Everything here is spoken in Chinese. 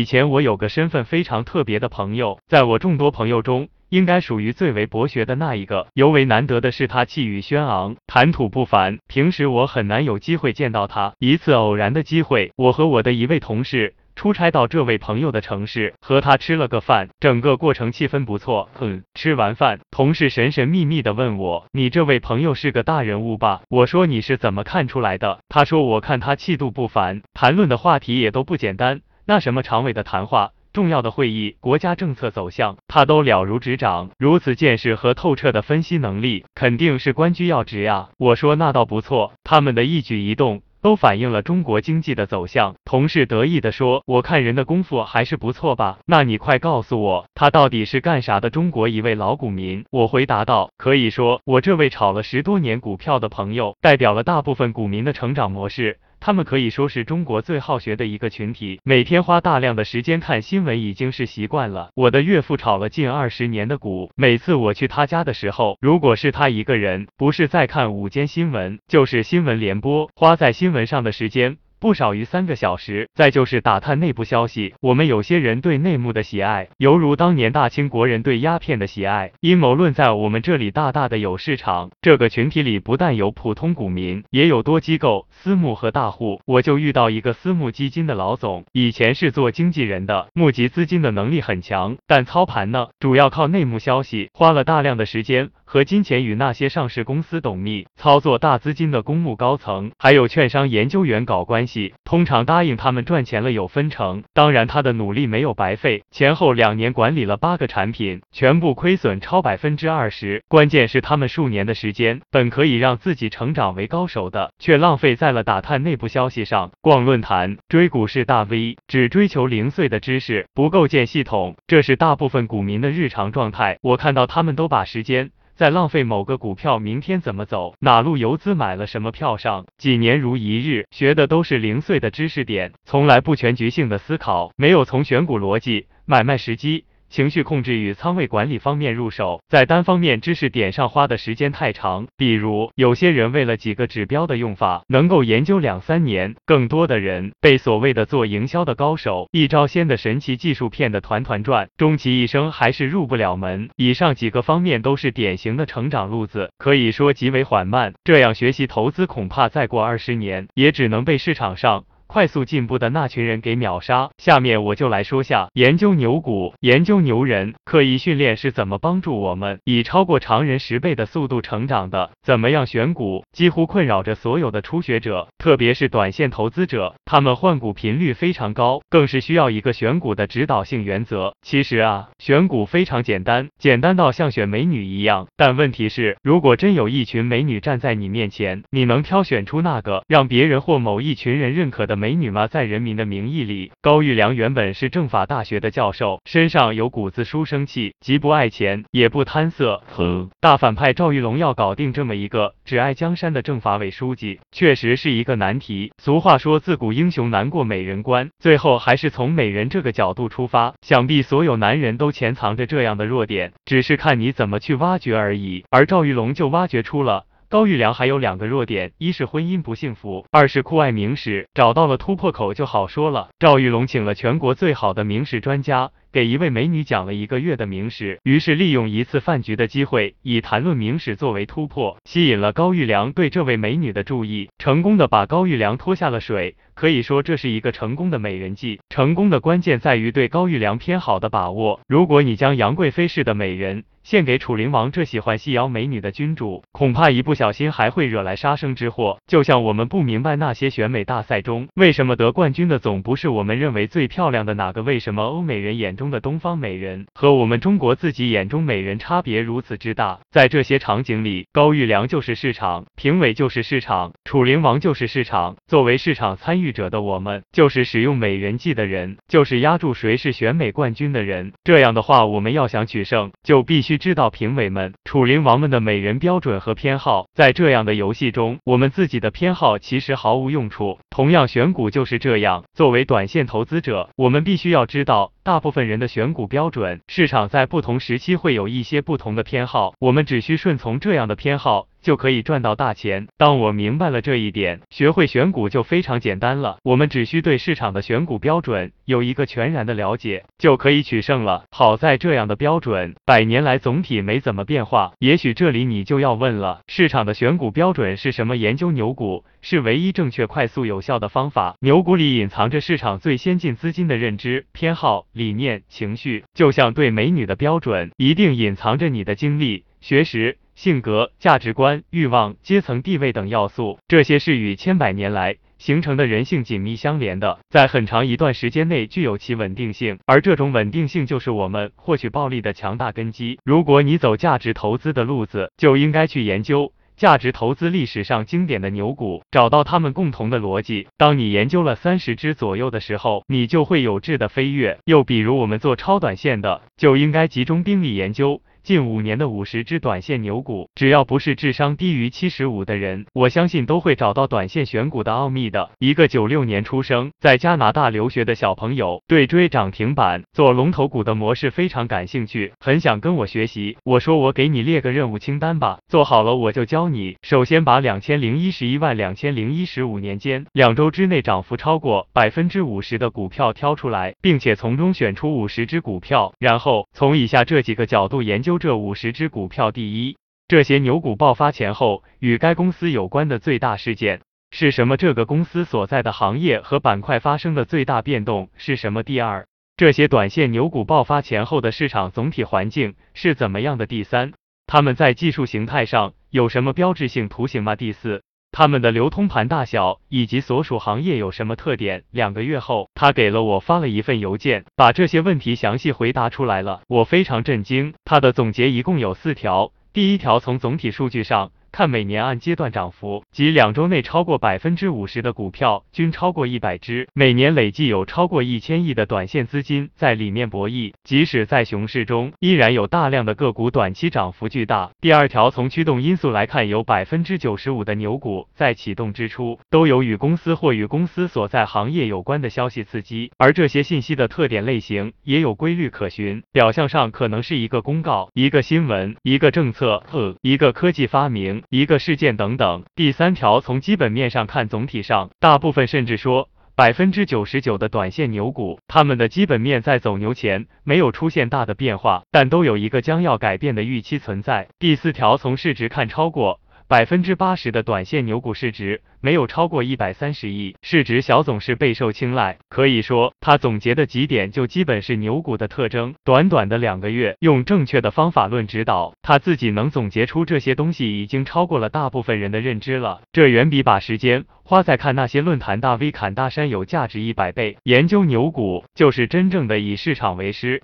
以前我有个身份非常特别的朋友，在我众多朋友中，应该属于最为博学的那一个。尤为难得的是，他气宇轩昂，谈吐不凡。平时我很难有机会见到他。一次偶然的机会，我和我的一位同事。出差到这位朋友的城市，和他吃了个饭，整个过程气氛不错。哼，吃完饭，同事神神秘秘的问我：“你这位朋友是个大人物吧？”我说：“你是怎么看出来的？”他说：“我看他气度不凡，谈论的话题也都不简单。那什么常委的谈话、重要的会议、国家政策走向，他都了如指掌。如此见识和透彻的分析能力，肯定是官居要职呀。”我说：“那倒不错，他们的一举一动。”都反映了中国经济的走向。同事得意地说：“我看人的功夫还是不错吧？那你快告诉我，他到底是干啥的？”中国一位老股民，我回答道：“可以说，我这位炒了十多年股票的朋友，代表了大部分股民的成长模式。”他们可以说是中国最好学的一个群体，每天花大量的时间看新闻已经是习惯了。我的岳父炒了近二十年的股，每次我去他家的时候，如果是他一个人，不是在看午间新闻，就是新闻联播，花在新闻上的时间。不少于三个小时，再就是打探内部消息。我们有些人对内幕的喜爱，犹如当年大清国人对鸦片的喜爱。阴谋论在我们这里大大的有市场。这个群体里不但有普通股民，也有多机构、私募和大户。我就遇到一个私募基金的老总，以前是做经纪人的，募集资金的能力很强，但操盘呢，主要靠内幕消息，花了大量的时间。和金钱与那些上市公司董秘、操作大资金的公募高层，还有券商研究员搞关系，通常答应他们赚钱了有分成。当然，他的努力没有白费，前后两年管理了八个产品，全部亏损超百分之二十。关键是他们数年的时间，本可以让自己成长为高手的，却浪费在了打探内部消息上，逛论坛、追股市大 V，只追求零碎的知识，不构建系统。这是大部分股民的日常状态。我看到他们都把时间。在浪费某个股票明天怎么走，哪路游资买了什么票上，几年如一日，学的都是零碎的知识点，从来不全局性的思考，没有从选股逻辑、买卖时机。情绪控制与仓位管理方面入手，在单方面知识点上花的时间太长。比如，有些人为了几个指标的用法，能够研究两三年；更多的人被所谓的做营销的高手一招鲜的神奇技术骗得团团转，终其一生还是入不了门。以上几个方面都是典型的成长路子，可以说极为缓慢。这样学习投资，恐怕再过二十年，也只能被市场上。快速进步的那群人给秒杀。下面我就来说下研究牛股、研究牛人，刻意训练是怎么帮助我们以超过常人十倍的速度成长的。怎么样选股，几乎困扰着所有的初学者，特别是短线投资者，他们换股频率非常高，更是需要一个选股的指导性原则。其实啊，选股非常简单，简单到像选美女一样。但问题是，如果真有一群美女站在你面前，你能挑选出那个让别人或某一群人认可的？美女吗？在《人民的名义》里，高育良原本是政法大学的教授，身上有股子书生气，极不爱钱，也不贪色。哼，大反派赵玉龙要搞定这么一个只爱江山的政法委书记，确实是一个难题。俗话说，自古英雄难过美人关，最后还是从美人这个角度出发。想必所有男人都潜藏着这样的弱点，只是看你怎么去挖掘而已。而赵玉龙就挖掘出了。高育良还有两个弱点，一是婚姻不幸福，二是酷爱明史。找到了突破口就好说了。赵玉龙请了全国最好的明史专家，给一位美女讲了一个月的明史，于是利用一次饭局的机会，以谈论明史作为突破，吸引了高育良对这位美女的注意，成功的把高育良拖下了水。可以说这是一个成功的美人计。成功的关键在于对高育良偏好的把握。如果你将杨贵妃式的美人，献给楚灵王这喜欢细腰美女的君主，恐怕一不小心还会惹来杀生之祸。就像我们不明白那些选美大赛中，为什么得冠军的总不是我们认为最漂亮的哪个？为什么欧美人眼中的东方美人和我们中国自己眼中美人差别如此之大？在这些场景里，高育良就是市场，评委就是市场，楚灵王就是市场。作为市场参与者的我们，就是使用美人计的人，就是压住谁是选美冠军的人。这样的话，我们要想取胜，就必须。知道评委们、楚灵王们的美人标准和偏好，在这样的游戏中，我们自己的偏好其实毫无用处。同样，选股就是这样。作为短线投资者，我们必须要知道，大部分人的选股标准，市场在不同时期会有一些不同的偏好，我们只需顺从这样的偏好。就可以赚到大钱。当我明白了这一点，学会选股就非常简单了。我们只需对市场的选股标准有一个全然的了解，就可以取胜了。好在这样的标准百年来总体没怎么变化。也许这里你就要问了，市场的选股标准是什么？研究牛股是唯一正确、快速、有效的方法。牛股里隐藏着市场最先进资金的认知、偏好、理念、情绪，就像对美女的标准，一定隐藏着你的经历、学识。性格、价值观、欲望、阶层地位等要素，这些是与千百年来形成的人性紧密相连的，在很长一段时间内具有其稳定性，而这种稳定性就是我们获取暴利的强大根基。如果你走价值投资的路子，就应该去研究价值投资历史上经典的牛股，找到他们共同的逻辑。当你研究了三十只左右的时候，你就会有质的飞跃。又比如我们做超短线的，就应该集中兵力研究。近五年的五十只短线牛股，只要不是智商低于七十五的人，我相信都会找到短线选股的奥秘的。一个九六年出生在加拿大留学的小朋友，对追涨停板做龙头股的模式非常感兴趣，很想跟我学习。我说我给你列个任务清单吧，做好了我就教你。首先把两千零一十一万两千零一十五年间两周之内涨幅超过百分之五十的股票挑出来，并且从中选出五十只股票，然后从以下这几个角度研究。就这五十只股票，第一，这些牛股爆发前后与该公司有关的最大事件是什么？这个公司所在的行业和板块发生的最大变动是什么？第二，这些短线牛股爆发前后的市场总体环境是怎么样的？第三，他们在技术形态上有什么标志性图形吗？第四。他们的流通盘大小以及所属行业有什么特点？两个月后，他给了我发了一份邮件，把这些问题详细回答出来了。我非常震惊。他的总结一共有四条，第一条从总体数据上。看每年按阶段涨幅，即两周内超过百分之五十的股票均超过一百只，每年累计有超过一千亿的短线资金在里面博弈，即使在熊市中，依然有大量的个股短期涨幅巨大。第二条，从驱动因素来看，有百分之九十五的牛股在启动之初都有与公司或与公司所在行业有关的消息刺激，而这些信息的特点类型也有规律可循，表象上可能是一个公告、一个新闻、一个政策、呃一个科技发明。一个事件等等。第三条，从基本面上看，总体上，大部分甚至说百分之九十九的短线牛股，他们的基本面在走牛前没有出现大的变化，但都有一个将要改变的预期存在。第四条，从市值看，超过百分之八十的短线牛股市值。没有超过一百三十亿市值小总是备受青睐，可以说他总结的几点就基本是牛股的特征。短短的两个月，用正确的方法论指导，他自己能总结出这些东西，已经超过了大部分人的认知了。这远比把时间花在看那些论坛大 V 砍大山有价值一百倍。研究牛股就是真正的以市场为师，